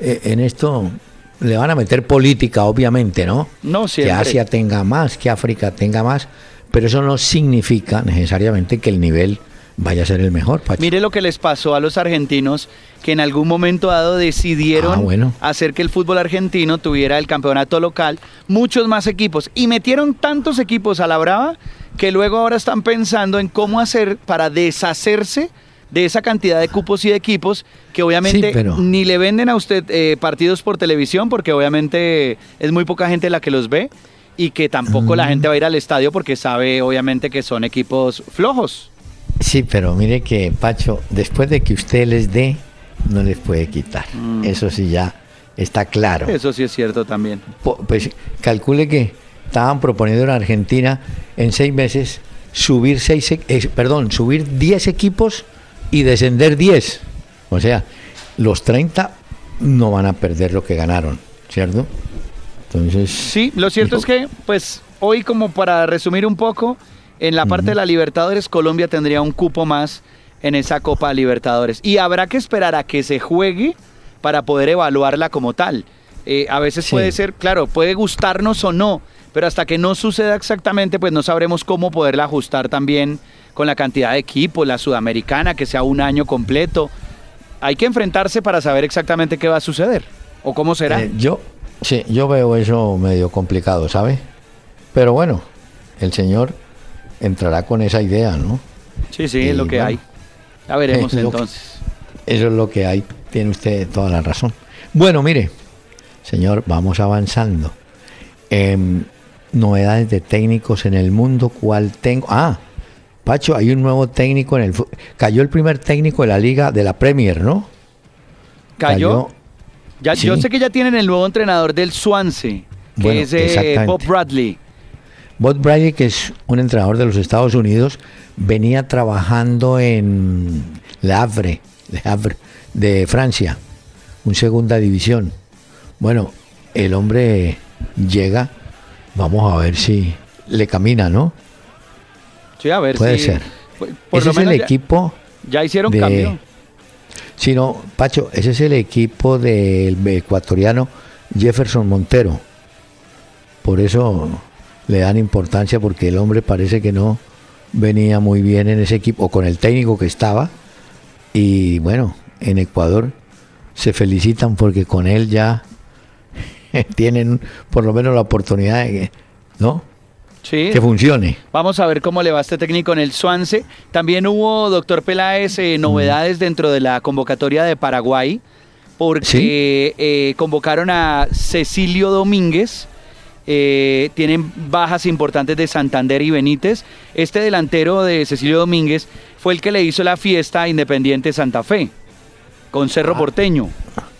eh, en esto le van a meter política, obviamente, ¿no? No, que siempre. Asia tenga más, que África tenga más, pero eso no significa necesariamente que el nivel vaya a ser el mejor, Pacho. Mire lo que les pasó a los argentinos que en algún momento dado decidieron Ah, bueno. hacer que el fútbol argentino tuviera el campeonato local, muchos más equipos y metieron tantos equipos a la brava que luego ahora están pensando en cómo hacer para deshacerse de esa cantidad de cupos y de equipos que obviamente Sí, pero- ni le venden a usted eh, partidos por televisión porque obviamente es muy poca gente la que los ve y que tampoco Mm. la gente va a ir al estadio porque sabe obviamente que son equipos flojos. Sí, pero mire que, Pacho, después de que usted les dé, no les puede quitar. Eso sí ya está claro. Mm. Eso sí es cierto también. Pues calcule que estaban proponiendo en Argentina en seis meses subir seis, e- eh, perdón, subir 10 equipos y descender 10. O sea, los 30 no van a perder lo que ganaron, ¿cierto? Entonces, Sí, lo cierto es que, pues, hoy como para resumir un poco, en la parte de la Libertadores, Colombia tendría un cupo más en esa Copa Libertadores. Y habrá que esperar a que se juegue para poder evaluarla como tal. Eh, a veces Sí. puede ser, claro, puede gustarnos o no, pero hasta que no suceda exactamente, pues no sabremos cómo poderla ajustar también con la cantidad de equipos, la sudamericana, que sea un año completo. Hay que enfrentarse para saber exactamente qué va a suceder o cómo será. Eh, yo, sí, yo veo eso medio complicado, ¿sabe? Pero bueno, el señor entrará con esa idea, ¿no? Sí, sí, es lo que hay. Ya veremos entonces. eso es lo que hay. Tiene usted toda la razón. Bueno, mire, señor, vamos avanzando. Em, novedades de técnicos en el mundo, ¿cuál tengo? Ah, Pacho, hay un nuevo técnico en el cayó el primer técnico de la liga de la Premier, ¿no? Cayó. ya, Yo sé que ya tienen el nuevo entrenador del Swansea, que es eh, Bob Bradley. Bob Bradley, que es un entrenador de los Estados Unidos, venía trabajando en Le Havre, Le Havre de Francia, un segunda división. Bueno, el hombre llega, vamos a ver si le camina, ¿no? Sí, a ver Puede ser. ese es el equipo. Ya hicieron cambio. Sí, no, Pacho, ese es el equipo del ecuatoriano Jefferson Montero. Por eso le dan importancia, porque el hombre parece que no venía muy bien en ese equipo, o con el técnico que estaba. Y bueno, en Ecuador se felicitan porque con él ya tienen por lo menos la oportunidad de que, ¿no? que funcione. Vamos a ver cómo le va a este técnico en el Suance. También hubo, doctor Peláez, eh, novedades dentro de la convocatoria de Paraguay, porque eh, convocaron a Cecilio Domínguez. Eh, tienen bajas importantes de Santander y Benítez. Este delantero de Cecilio Domínguez fue el que le hizo la fiesta a Independiente Santa Fe, con Cerro ah. Porteño.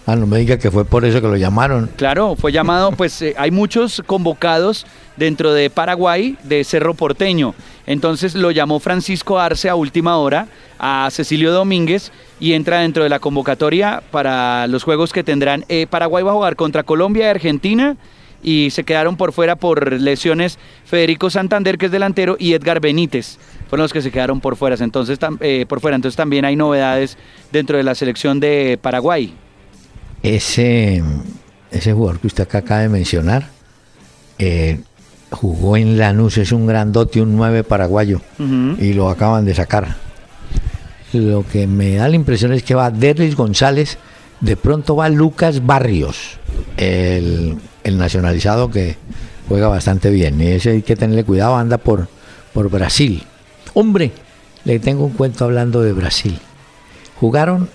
Ah, no me diga que fue por eso que lo llamaron. Claro, fue llamado, pues eh, hay muchos convocados dentro de Paraguay de Cerro Porteño. Entonces lo llamó Francisco Arce a última hora a Cecilio Domínguez y entra dentro de la convocatoria para los juegos que tendrán. Eh, Paraguay va a jugar contra Colombia y Argentina y se quedaron por fuera por lesiones Federico Santander, que es delantero, y Edgar Benítez. Fueron los que se quedaron por fuera. Entonces, eh, por fuera. Entonces también hay novedades dentro de la selección de Paraguay ese, ese jugador que usted acaba de mencionar eh, jugó en Lanús, es un grandote, un 9 paraguayo, y lo acaban de sacar. Lo que me da la impresión es que va Derlis González, de pronto va Lucas Barrios, el, el nacionalizado que juega bastante bien. Y ese hay que tenerle cuidado, anda por, por Brasil. Hombre, le tengo un cuento hablando de Brasil. Jugaron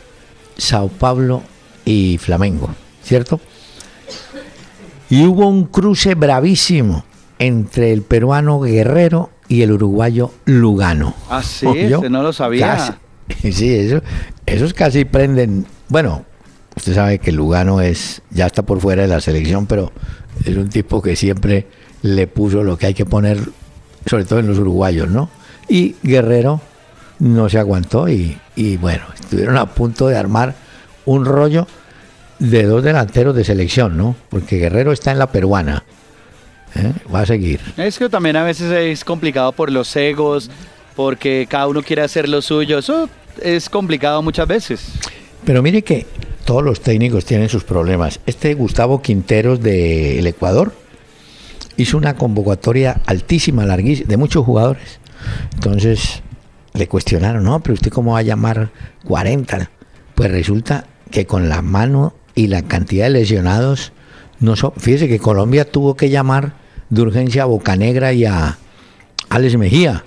Sao Paulo y Flamengo, ¿cierto? Y hubo un cruce bravísimo entre el peruano Guerrero y el uruguayo Lugano. Ah, sí, no lo sabía. sí, eso, esos casi prenden. Bueno, usted sabe que Lugano es ya está por fuera de la selección, pero es un tipo que siempre le puso lo que hay que poner, sobre todo en los uruguayos, ¿no? Y Guerrero no se aguantó y, y bueno, estuvieron a punto de armar un rollo de dos delanteros de selección, ¿no? Porque Guerrero está en la peruana. ¿eh? Va a seguir. Es que también a veces es complicado por los egos, porque cada uno quiere hacer lo suyo. Eso es complicado muchas veces. Pero mire que todos los técnicos tienen sus problemas. Este Gustavo Quinteros del Ecuador hizo una convocatoria altísima, larguísima, de muchos jugadores. Entonces le cuestionaron, no, pero usted cómo va a llamar 40. Pues resulta que con la mano y la cantidad de lesionados, no fíjese que Colombia tuvo que llamar de urgencia a Bocanegra y a Alex Mejía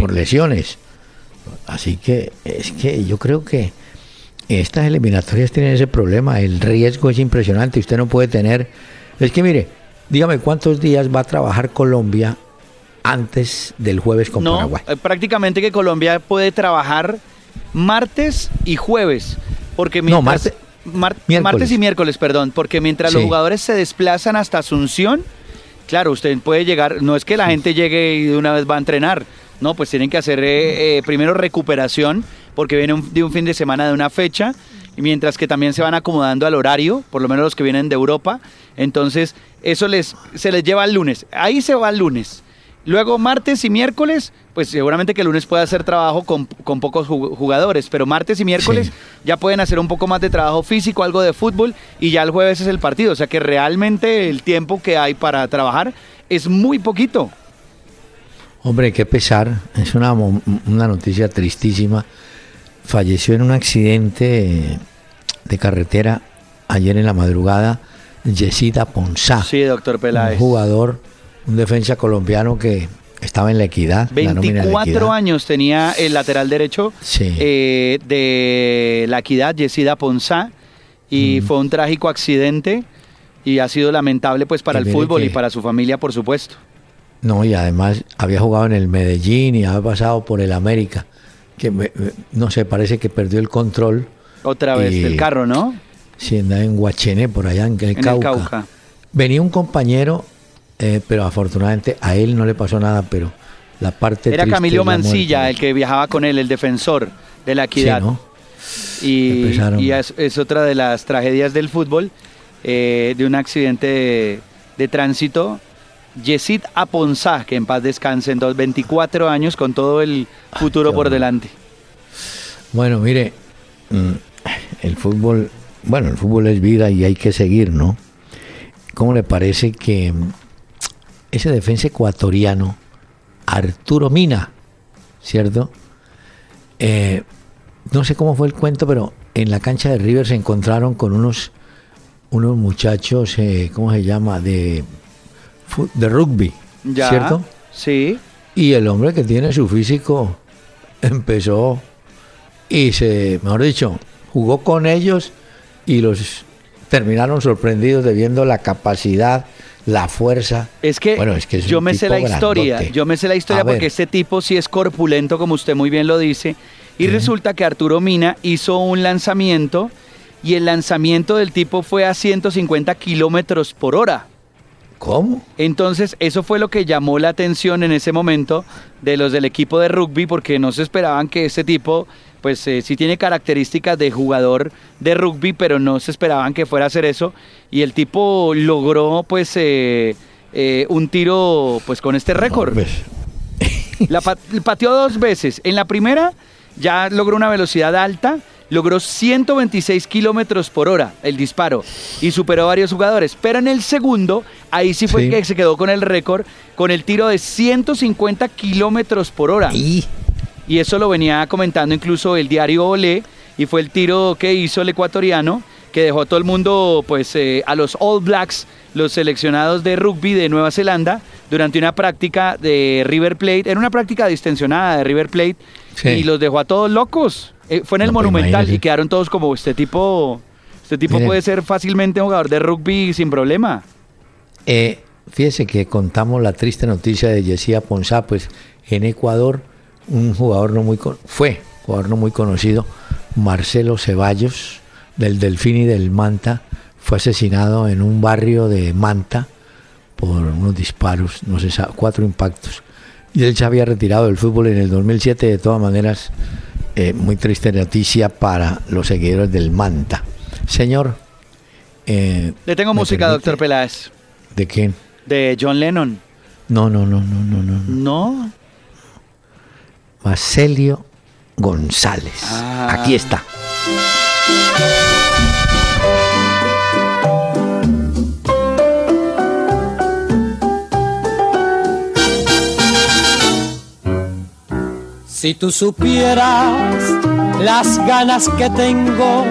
por lesiones. Así que es que yo creo que estas eliminatorias tienen ese problema, el riesgo es impresionante, usted no puede tener... Es que mire, dígame cuántos días va a trabajar Colombia antes del jueves con Paraguay. Eh, prácticamente que Colombia puede trabajar martes y jueves. Porque mientras, no, martes y miércoles, perdón, porque mientras los jugadores se desplazan hasta Asunción, claro, usted puede llegar, no es que la gente llegue y de una vez va a entrenar, no, pues tienen que hacer eh, eh, primero recuperación, porque viene de un fin de semana de una fecha, y mientras que también se van acomodando al horario, por lo menos los que vienen de Europa, entonces eso les, se les lleva al lunes, ahí se va el lunes. Luego martes y miércoles, pues seguramente que el lunes puede hacer trabajo con, pocos jugadores, pero martes y miércoles ya pueden hacer un poco más de trabajo físico, algo de fútbol, y ya el jueves es el partido. O sea que realmente el tiempo que hay para trabajar es muy poquito. Hombre, qué pesar. Es una, una noticia tristísima. Falleció en un accidente de carretera ayer en la madrugada Yesida Ponsá, Sí, doctor un Peláez. jugador, un defensa colombiano que estaba en la equidad. la nómina de la 24 Equidad. años tenía el lateral derecho Sí. eh, de la equidad, Yesida Ponsá, y fue un trágico accidente y ha sido lamentable pues para el fútbol y para su familia, por supuesto. No, y además había jugado en el Medellín y había pasado por el América. Que me- no sé, parece que perdió el control. Otra vez Y- del carro, ¿no? Sí, andaba en Guachené, por allá en el, En el Cauca. Cauca. Venía un compañero, eh, pero afortunadamente a él no le pasó nada, pero la parte Era Camilo Mancilla el que viajaba con él, el defensor de la Sí, equidad. ¿no? Y, es, es otra de las tragedias del fútbol, eh, de un accidente de, de tránsito. Yesid Aponzá, que en paz descanse, en dos- 24 años con todo el futuro por delante. Bueno, mire, mm, el fútbol, bueno, el fútbol es vida y hay que seguir, ¿no? ¿Cómo le parece que mm, ese defensa ecuatoriano, Arturo Mina, ¿cierto? Eh, no sé cómo fue el cuento, pero en la cancha de River se encontraron con unos, unos muchachos, eh, ¿cómo se llama? De, de rugby, Ya, ¿cierto? Sí. Y el hombre que tiene su físico empezó y se, mejor dicho, jugó con ellos y los terminaron sorprendidos de viendo la capacidad, la fuerza. Es que, Bueno, es que es yo me sé la historia, grandote. yo me sé la historia A ver. porque este tipo sí es corpulento, como usted muy bien lo dice, y resulta que Arturo Mina hizo un lanzamiento y el lanzamiento del tipo fue a 150 kilómetros por hora. ¿Cómo? Entonces, eso fue lo que llamó la atención en ese momento de los del equipo de rugby, porque no se esperaban que ese tipo, pues eh, sí tiene características de jugador de rugby, pero no se esperaban que fuera a hacer eso. Y el tipo logró, pues, eh, eh, un tiro, pues, con este récord. La pa- pateó dos veces. En la primera ya logró una velocidad alta, logró 126 kilómetros por hora el disparo y superó a varios jugadores. Pero en el segundo, ahí sí fue Sí. que se quedó con el récord, con el tiro de 150 kilómetros por hora. y Y eso lo venía comentando incluso el diario Olé, y fue el tiro que hizo el ecuatoriano, que dejó a todo el mundo, pues, eh, a los All Blacks, los seleccionados de rugby de Nueva Zelanda, durante una práctica de River Plate, era una práctica distensionada de River Plate, Sí. y los dejó a todos locos. Eh, fue en el No, pues, Monumental y quedaron todos como, este tipo, este tipo puede ser fácilmente un jugador de rugby sin problema. eh, fíjese que contamos la triste noticia de Yesia Ponsá, pues en Ecuador un jugador no muy con- fue jugador no muy conocido, Marcelo Ceballos del Delfín y del Manta, fue asesinado en un barrio de Manta por unos disparos, no sabe, cuatro impactos. Y él se había retirado del fútbol en el 2007, de todas maneras, eh, muy triste noticia para los seguidores del Manta. Señor, eh, Le tengo ¿me música, permite? doctor Peláez, ¿De quién? de John Lennon. No, no, no, no, no, no. no. No, Marcelio González. Ah. Aquí está. Si tú supieras las ganas que tengo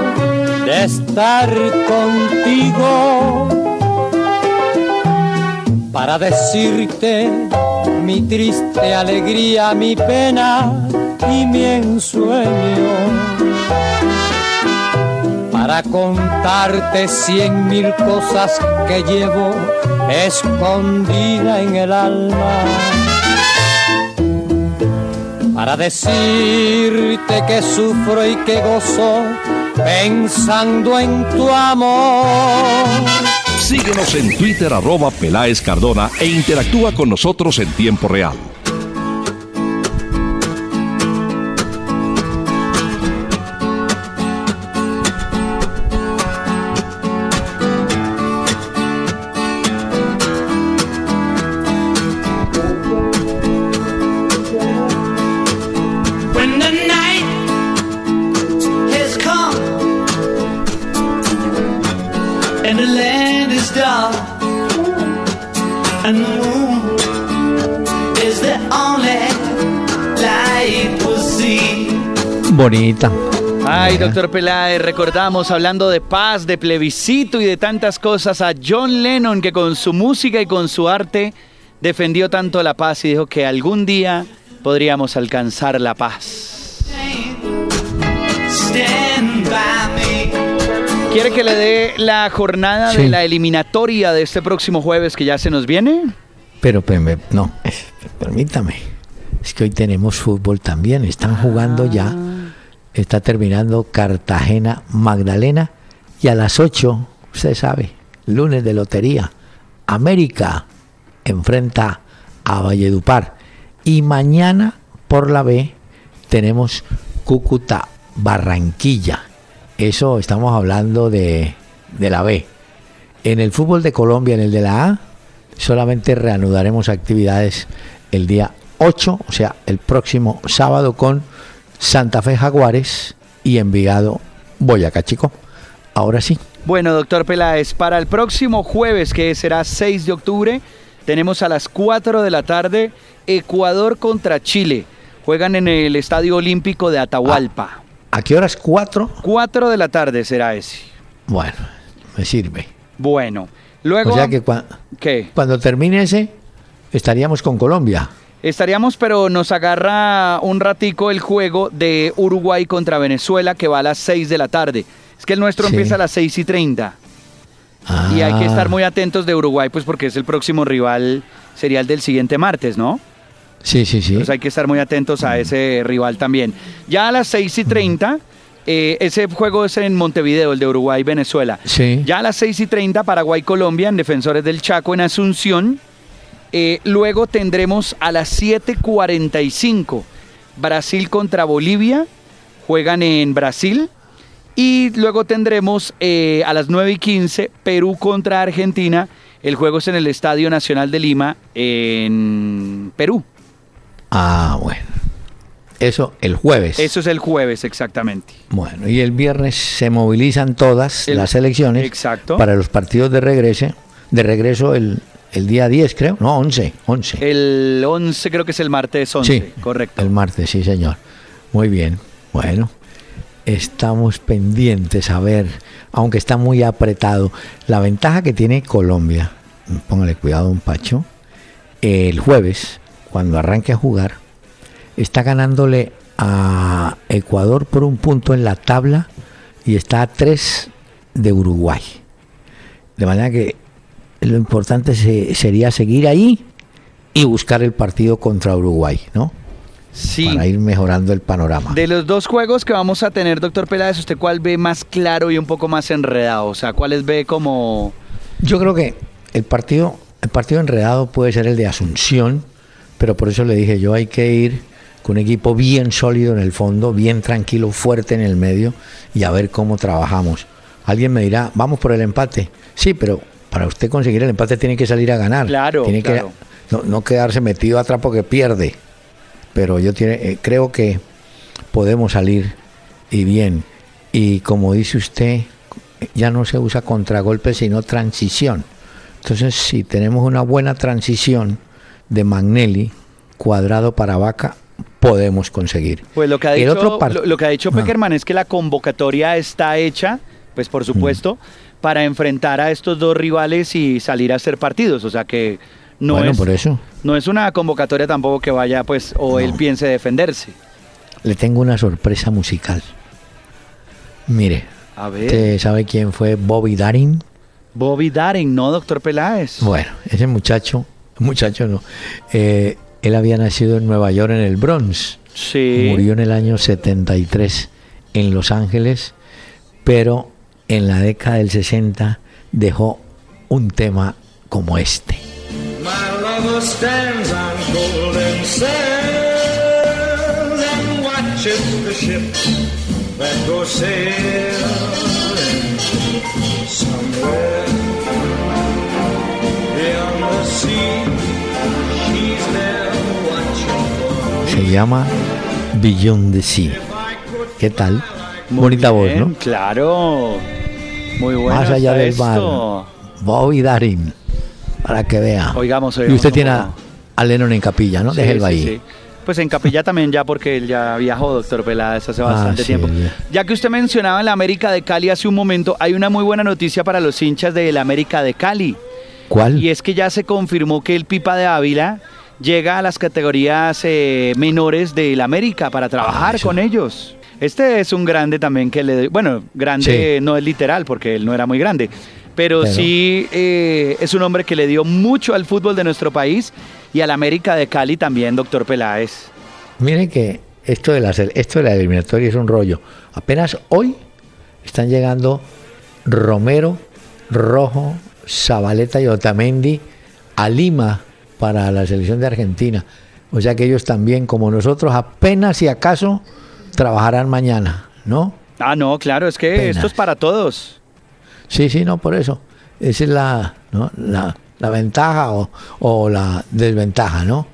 de estar contigo para decirte mi triste alegría, mi pena y mi ensueño. Para contarte cien mil cosas que llevo escondida en el alma para decirte que sufro y que gozo pensando en tu amor. Síguenos en Twitter arroba Peláez Cardona e interactúa con nosotros en tiempo real. Ay, doctor Peláez, recordamos hablando de paz, de plebiscito y de tantas cosas a John Lennon que con su música y con su arte defendió tanto la paz y dijo que algún día podríamos alcanzar la paz. ¿Quiere que le dé la jornada de la eliminatoria de este próximo jueves que ya se nos viene? Pero, no, permítame. Es que hoy tenemos fútbol también. Están jugando ya. Está terminando Cartagena Magdalena. Y a las 8, usted sabe, lunes de lotería. América enfrenta a Valledupar. Y mañana por la B tenemos Cúcuta Barranquilla. Eso estamos hablando de, de la B. En el fútbol de Colombia, en el de la A, solamente reanudaremos actividades el día 8, o sea, el próximo sábado con Santa Fe Jaguares y Envigado Boyacá Chico. Ahora sí, Bueno, doctor Peláez, para el próximo jueves, que será 6 de octubre, tenemos a las 4 de la tarde Ecuador contra Chile. Juegan en el Estadio Olímpico de Atahualpa. ¿a qué horas? ¿Cuatro? 4 de la tarde será ese. Bueno, me sirve. Bueno, luego... O sea que cua- ¿Qué? cuando termine ese, estaríamos con Colombia. Estaríamos, pero nos agarra un ratico el juego de Uruguay contra Venezuela que va a las 6 de la tarde. Es que el nuestro Sí. empieza a las 6 y 30. Y hay que Ah, estar muy atentos de Uruguay, pues porque es el próximo rival, sería el del siguiente martes, ¿no? Sí, sí, sí. Entonces hay que estar muy atentos a ese rival también. Ya a las 6 y 30, eh, ese juego es en Montevideo, el de Uruguay-Venezuela. Sí. Ya a las 6 y 30, Paraguay-Colombia en Defensores del Chaco en Asunción. Eh, luego tendremos a las 7.45 Brasil contra Bolivia. Juegan en Brasil. Y luego tendremos eh, a las 9 y 15 Perú contra Argentina. El juego es en el Estadio Nacional de Lima, en Perú. Ah, bueno. Eso el jueves. Eso es el jueves, exactamente. Bueno, y el viernes se movilizan todas El- las elecciones Exacto. para los partidos de regreso, de regreso el, el día 10, creo. No, 11, 11. El 11 creo que es el martes 11, Sí, correcto. El martes, sí, señor. Muy bien. Bueno, estamos pendientes a ver, aunque está muy apretado, la ventaja que tiene Colombia, póngale cuidado, un Pacho, el jueves, cuando arranque a jugar, está ganándole a Ecuador por un punto en la tabla y está a tres de Uruguay. De manera que lo importante se- sería seguir ahí y buscar el partido contra Uruguay, ¿no? Sí. Para ir mejorando el panorama. De los dos juegos que vamos a tener, doctor Peláez, ¿usted cuál ve más claro y un poco más enredado? O sea, ¿cuáles ve como...? Yo creo que el partido, el partido enredado puede ser el de Asunción, pero por eso le dije yo hay que ir con un equipo bien sólido en el fondo, bien tranquilo, fuerte en el medio y a ver cómo trabajamos. Alguien me dirá, vamos por el empate. Sí, pero para usted conseguir el empate tiene que salir a ganar. Claro, tiene claro. que no, no quedarse metido atrás porque pierde. Pero yo tiene, eh, creo que podemos salir y bien. Y como dice usted, ya no se usa contragolpe sino transición. Entonces, si tenemos una buena transición de Magnelli, cuadrado para vaca, podemos conseguir. Pues lo que ha dicho, lo, lo que ha dicho Ah. Peckerman es que la convocatoria está hecha, pues por supuesto, Mm. Para enfrentar a estos dos rivales y salir a hacer partidos. O sea que no, bueno, es, por eso no es una convocatoria tampoco que vaya, pues, o él piense defenderse. le tengo una sorpresa musical. Mire, A ver. ¿usted sabe quién fue Bobby Darin? Bobby Darin, ¿no, doctor Peláez? Bueno, ese muchacho, muchacho no, eh, él había nacido en Nueva York en el Bronx. Sí. Murió en el año 73 en Los Ángeles, pero en la década del 60 dejó un tema como este. My lover stands on golden sands and watches the ships that go sailing somewhere beyond the sea. She's there watching for me. Se llama Beyond the Sea. ¿Qué tal? Muy Bonita voz, ¿no? Claro. Muy bueno. Más allá del mar. Bobby Darin, para que vea. Oigamos, y oigamos usted un tiene a, a Lennon en capilla, ¿no? Sí, Déjelo sí, ahí. sí. Pues en Capilla también ya porque él ya viajó, doctor Peláez, hace bastante sí, tiempo. ya. Ya que usted mencionaba la América de Cali hace un momento, hay una muy buena noticia para los hinchas del América de Cali. ¿Cuál? Y es que ya se confirmó que el Pipa de Ávila llega a las categorías eh, menores del América para trabajar Ah, con ellos. Este es un grande también que le... Bueno, grande Sí. no es literal porque él no era muy grande, pero, Pero- sí eh, es un hombre que le dio mucho al fútbol de nuestro país y al América de Cali también, doctor Peláez. Miren que esto de, la, esto de la eliminatoria es un rollo. Apenas hoy están llegando Romero, Rojo, Zabaleta y Otamendi a Lima para la selección de Argentina. O sea que ellos también, como nosotros, apenas si acaso trabajarán mañana, ¿no? Ah, no, claro, es que esto es para todos. Sí, sí, no, por eso. Esa es la, ¿no? la, la ventaja o, o la desventaja, ¿no?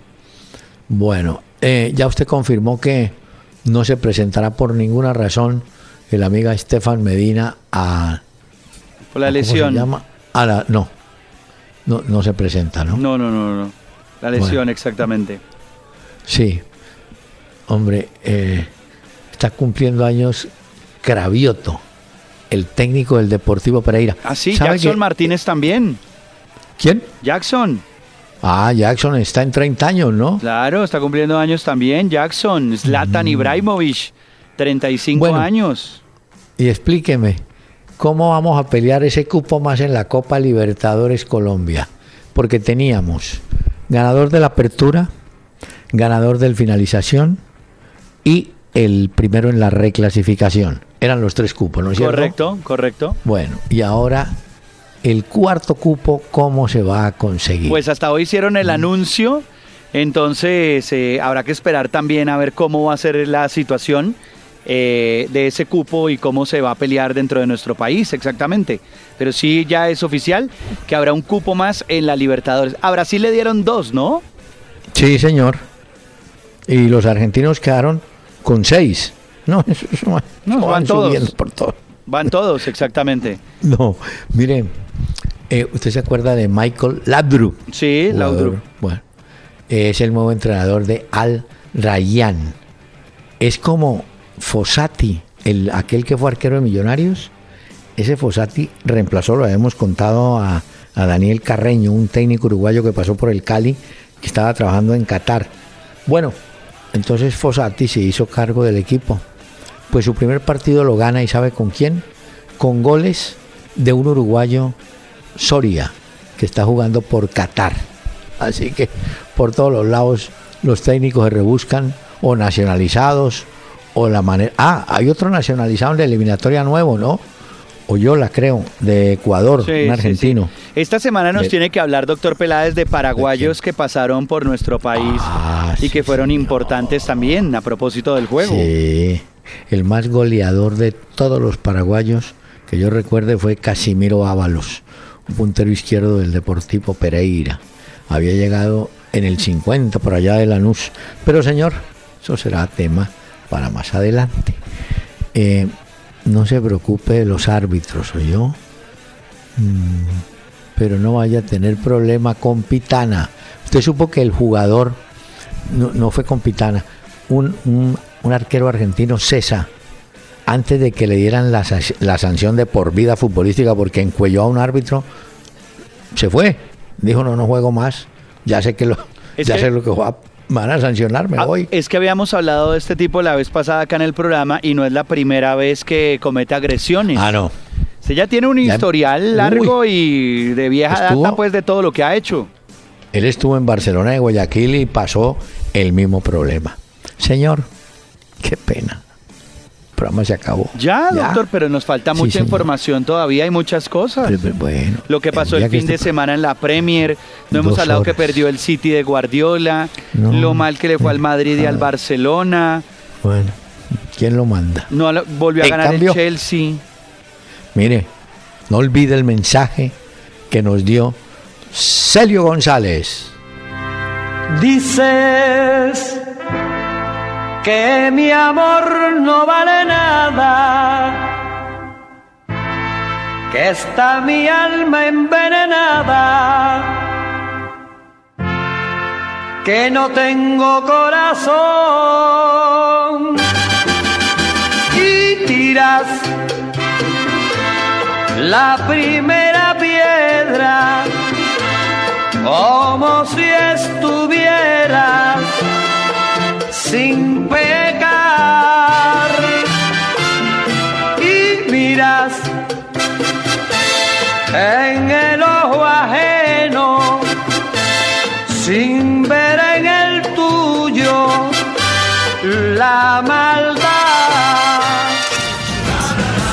Bueno, eh, ya usted confirmó que no se presentará por ninguna razón el amiga Estefan Medina a... Por la ¿cómo lesión. se llama? A la, no, no, no se presenta, ¿no? No, no, no, no. La lesión, Bueno. exactamente. Sí. Hombre, eh, está cumpliendo años Cravioto, el técnico del Deportivo Pereira. Ah, sí, ¿Sabe Jackson que- Martínez también. ¿Quién? Jackson, Ah, Jackson está en 30 años, ¿no? claro, está cumpliendo años también. Jackson, Zlatan Ibrahimovic, 35 Mm. Bueno. años. Y explíqueme, ¿cómo vamos a pelear ese cupo más en la Copa Libertadores Colombia? Porque teníamos ganador de la apertura, ganador del finalización y el primero en la reclasificación. Eran los tres cupos, ¿no es cierto? Correcto, correcto. Bueno, y ahora el cuarto cupo, ¿cómo se va a conseguir? Pues hasta hoy hicieron Mm. el anuncio, entonces eh, habrá que esperar también a ver cómo va a ser la situación eh, de ese cupo y cómo se va a pelear dentro de nuestro país exactamente. Pero sí ya es oficial que habrá un cupo más en la Libertadores. A Brasil le dieron dos, ¿no? Sí, señor. Y los argentinos quedaron con seis. No, eso, eso va- No, eso van todos. subiendo por todo. Van todos, exactamente. No, mire, eh, ¿usted se acuerda de Michael Labdru? Sí, Jugador, Laudrup. Bueno, es el nuevo entrenador de Al Rayyan. Es como Fossati, el, aquel que fue arquero de Millonarios. Ese Fossati reemplazó, lo habíamos contado, a, a Daniel Carreño, un técnico uruguayo que pasó por el Cali, que estaba trabajando en Qatar. Bueno, entonces Fossati se hizo cargo del equipo. Pues su primer partido lo gana y sabe con quién? Con goles de un uruguayo Soria, que está jugando por Qatar. Así que por todos los lados los técnicos se rebuscan o nacionalizados o la manera... Ah, hay otro nacionalizado en la eliminatoria nuevo, ¿no? O yo la creo, de Ecuador, Sí, un argentino. sí. Esta semana nos De- tiene que hablar, doctor Peláez, de paraguayos que pasaron por nuestro país Ah, y que fueron importantes también a propósito del juego. Sí, el más goleador de todos los paraguayos que yo recuerde fue Casimiro Ábalos, un puntero izquierdo del Deportivo Pereira. Había llegado en el 50 por allá de Lanús. Pero señor, eso será tema para más adelante. Eh, no se preocupe de los árbitros, yo. pero no vaya a tener problema con Pitana. Usted supo que el jugador no, no fue con Pitana, un, un, un arquero argentino, César, antes de que le dieran la, la sanción de por vida futbolística porque encuelló a un árbitro, se fue. Dijo, no, no juego más. Ya sé que lo, Es ya que- sé lo que va- van a sancionar, me Ah. Es que habíamos hablado de este tipo la vez pasada acá en el programa y no es la primera vez que comete agresiones. Ah, no. Usted ya tiene un Ya- historial largo y de vieja Estuvo- data pues de todo lo que ha hecho. Él estuvo en Barcelona de Guayaquil y pasó el mismo problema. Señor, qué pena. El programa se acabó. Ya, doctor, pero nos falta mucha información todavía, hay muchas cosas. Pero, pero, Bueno, Lo que pasó el fin de este- semana en la Premier, no hemos hablado que perdió el City de Guardiola, No. lo mal que le fue al Madrid y al. Barcelona, Bueno, ¿quién lo manda? no volvió a En ganar cambio- el Chelsea. Mire, no olvide el mensaje que nos dio Celio González. Dices que mi amor no vale nada, que está mi alma envenenada que no tengo corazón. Y tiras la primera piedra como si estuvieras sin pecar y miras en el ojo ajeno sin ver en el tuyo la maldad.